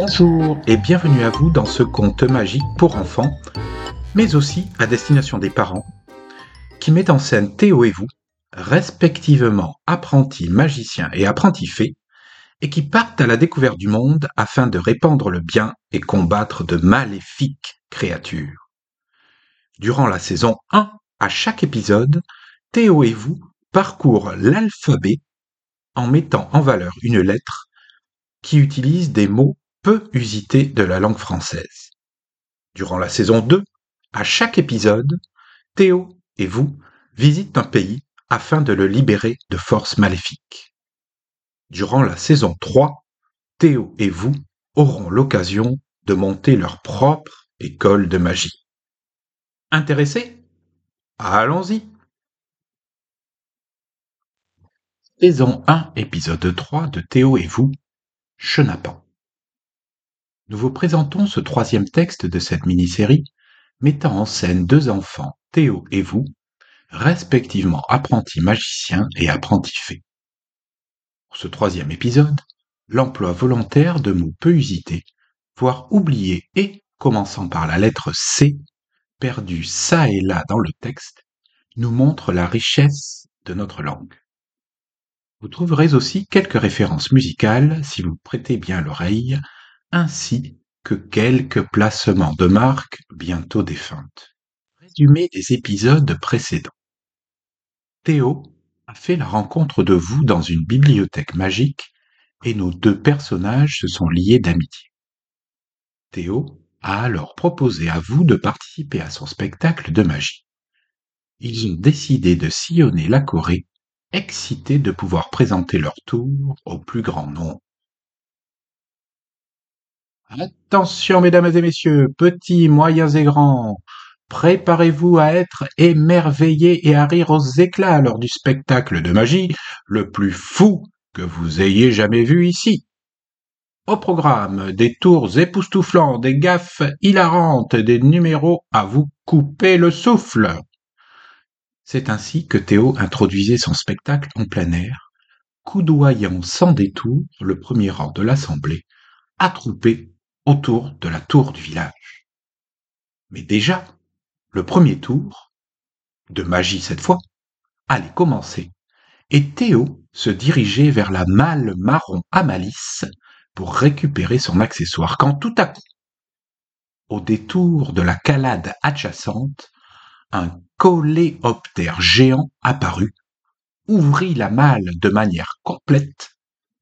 Bonjour et bienvenue à vous dans ce conte magique pour enfants, mais aussi à destination des parents, qui met en scène Théo et vous, respectivement apprentis magiciens et apprentis fées, et qui partent à la découverte du monde afin de répandre le bien et combattre de maléfiques créatures. Durant la saison 1, à chaque épisode, Théo et vous parcourent l'alphabet en mettant en valeur une lettre qui utilise des mots peu usités de la langue française. Durant la saison 2, à chaque épisode, Théo et vous visitent un pays afin de le libérer de forces maléfiques. Durant la saison 3, Théo et vous auront l'occasion de monter leur propre école de magie. Intéressés? Allons-y Saison 1, épisode 3 de Théo et vous, Chenapan. Nous vous présentons ce troisième texte de cette mini-série mettant en scène deux enfants, Théo et vous, respectivement apprentis magiciens et apprentis fées. Pour ce troisième épisode, l'emploi volontaire de mots peu usités, voire oubliés et, commençant par la lettre C, perdu ça et là dans le texte, nous montre la richesse de notre langue. Vous trouverez aussi quelques références musicales si vous prêtez bien l'oreille, ainsi que quelques placements de marques bientôt défuntes. Résumé des épisodes précédents. Théo a fait la rencontre de vous dans une bibliothèque magique et nos deux personnages se sont liés d'amitié. Théo a alors proposé à vous de participer à son spectacle de magie. Ils ont décidé de sillonner la Corée excités de pouvoir présenter leur tour au plus grand nombre. Attention, mesdames et messieurs, petits, moyens et grands, préparez-vous à être émerveillés et à rire aux éclats lors du spectacle de magie le plus fou que vous ayez jamais vu ici. Au programme, des tours époustouflants, des gaffes hilarantes, des numéros à vous couper le souffle. C'est ainsi que Théo introduisait son spectacle en plein air, coudoyant sans détour le premier rang de l'assemblée, attroupé autour de la tour du village. Mais déjà, le premier tour, de magie cette fois, allait commencer, et Théo se dirigeait vers la malle marron à malice pour récupérer son accessoire, quand tout à coup, au détour de la calade adjacente, un coléoptère géant apparut, ouvrit la malle de manière complète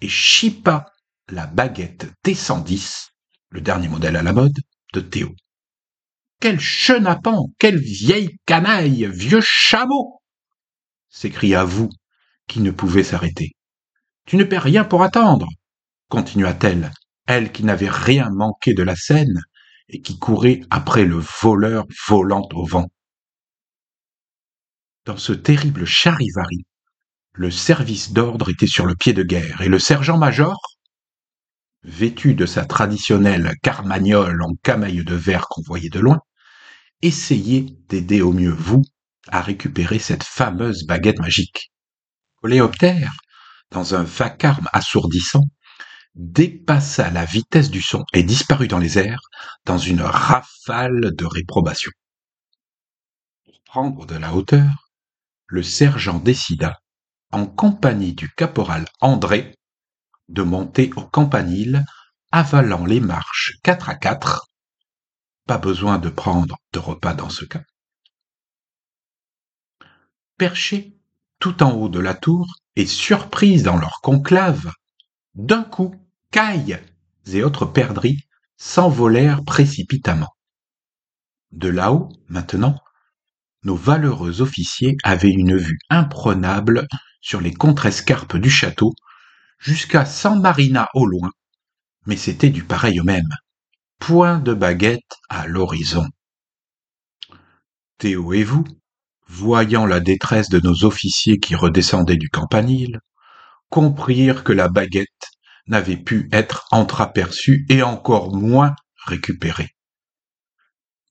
et chippa la baguette T110, le dernier modèle à la mode, de Théo. Quel chenapan, quelle vieille canaille, vieux chameau s'écria vous, qui ne pouvait s'arrêter. Tu ne perds rien pour attendre, continua-t-elle, elle qui n'avait rien manqué de la scène et qui courait après le voleur volant au vent. Dans ce terrible charivari, le service d'ordre était sur le pied de guerre, et le sergent-major, vêtu de sa traditionnelle carmagnole en camaille de verre qu'on voyait de loin, essayait d'aider au mieux vous à récupérer cette fameuse baguette magique. Coléoptère, dans un vacarme assourdissant, dépassa la vitesse du son et disparut dans les airs dans une rafale de réprobation. Pour prendre de la hauteur, le sergent décida, en compagnie du caporal André, de monter au campanile, avalant les marches quatre à quatre. Pas besoin de prendre de repas dans ce cas. Perchés tout en haut de la tour et surpris dans leur conclave, d'un coup, cailles et autres perdrix s'envolèrent précipitamment. De là-haut, maintenant, nos valeureux officiers avaient une vue imprenable sur les contrescarpes du château, jusqu'à San Marina au loin, mais c'était du pareil au même. Point de baguette à l'horizon. Théo et vous, voyant la détresse de nos officiers qui redescendaient du campanile, comprirent que la baguette n'avait pu être entreaperçue et encore moins récupérée.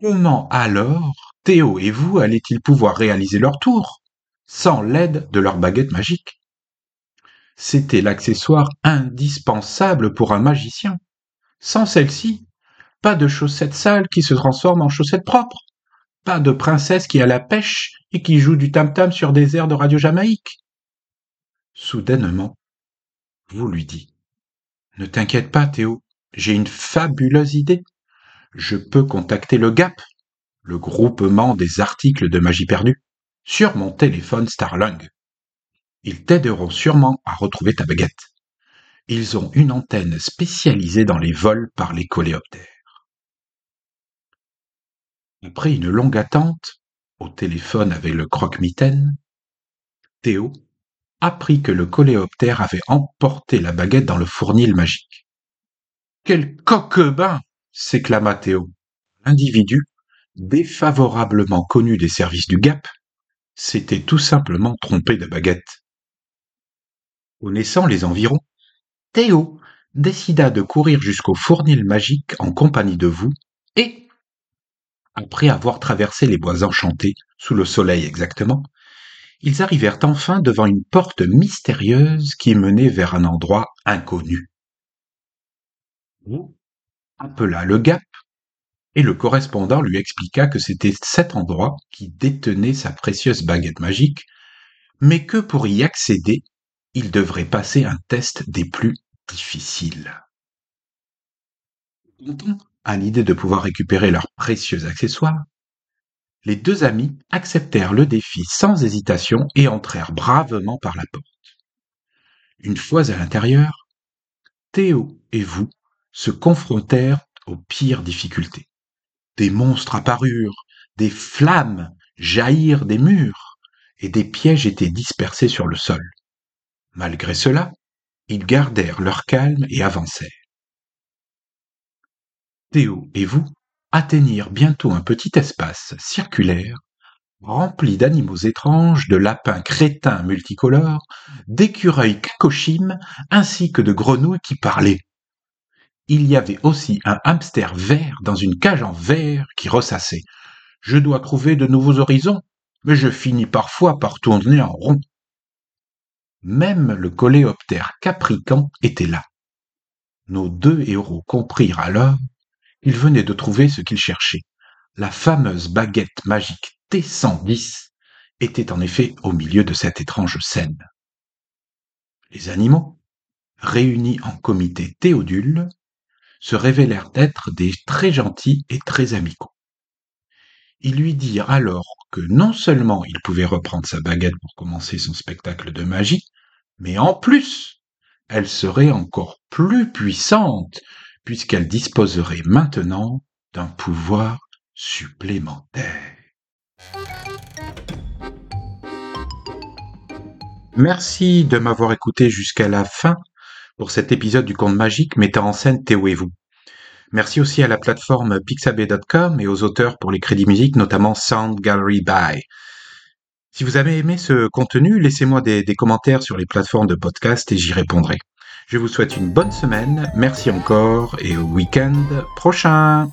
Comment alors Théo et vous allaient-ils pouvoir réaliser leur tour sans l'aide de leur baguette magique? C'était l'accessoire indispensable pour un magicien. Sans celle-ci, pas de chaussettes sales qui se transforment en chaussettes propres. Pas de princesse qui a la pêche et qui joue du tam-tam sur des airs de radio Jamaïque. Soudainement, vous lui dit. Ne t'inquiète pas, Théo, j'ai une fabuleuse idée. Je peux contacter le GAP, le groupement des articles de magie perdue, sur mon téléphone Starlung. Ils t'aideront sûrement à retrouver ta baguette. Ils ont une antenne spécialisée dans les vols par les coléoptères. Après une longue attente, au téléphone avec le croque-mitaine, Théo apprit que le coléoptère avait emporté la baguette dans le fournil magique. Quel coquebin s'éclama Théo. L'individu, défavorablement connu des services du GAP, s'était tout simplement trompé de baguette. Connaissant les environs, Théo décida de courir jusqu'au fournil magique en compagnie de vous et, après avoir traversé les bois enchantés, sous le soleil exactement, ils arrivèrent enfin devant une porte mystérieuse qui menait vers un endroit inconnu. Vous appela le Gap et le correspondant lui expliqua que c'était cet endroit qui détenait sa précieuse baguette magique, mais que pour y accéder, ils devraient passer un test des plus difficiles. Content à l'idée de pouvoir récupérer leurs précieux accessoires, les deux amis acceptèrent le défi sans hésitation et entrèrent bravement par la porte. Une fois à l'intérieur, Théo et vous se confrontèrent aux pires difficultés. Des monstres apparurent, des flammes jaillirent des murs, et des pièges étaient dispersés sur le sol. Malgré cela, ils gardèrent leur calme et avancèrent. Théo et vous atteignirent bientôt un petit espace circulaire rempli d'animaux étranges, de lapins crétins multicolores, d'écureuils kakoshim, ainsi que de grenouilles qui parlaient. Il y avait aussi un hamster vert dans une cage en verre qui ressassait. Je dois trouver de nouveaux horizons, mais je finis parfois par tourner en rond. Même le coléoptère caprican était là. Nos deux héros comprirent alors qu'ils venaient de trouver ce qu'ils cherchaient. La fameuse baguette magique T110 était en effet au milieu de cette étrange scène. Les animaux, réunis en comité théodule, se révélèrent être des très gentils et très amicaux. Ils lui dirent alors que non seulement il pouvait reprendre sa baguette pour commencer son spectacle de magie, mais en plus, elle serait encore plus puissante, puisqu'elle disposerait maintenant d'un pouvoir supplémentaire. Merci de m'avoir écouté jusqu'à la fin pour cet épisode du conte magique mettant en scène Théo et vous. Merci aussi à la plateforme pixabay.com et aux auteurs pour les crédits musiques, notamment Sound Gallery By. Si vous avez aimé ce contenu, laissez-moi des, commentaires sur les plateformes de podcast et j'y répondrai. Je vous souhaite une bonne semaine, merci encore et au week-end prochain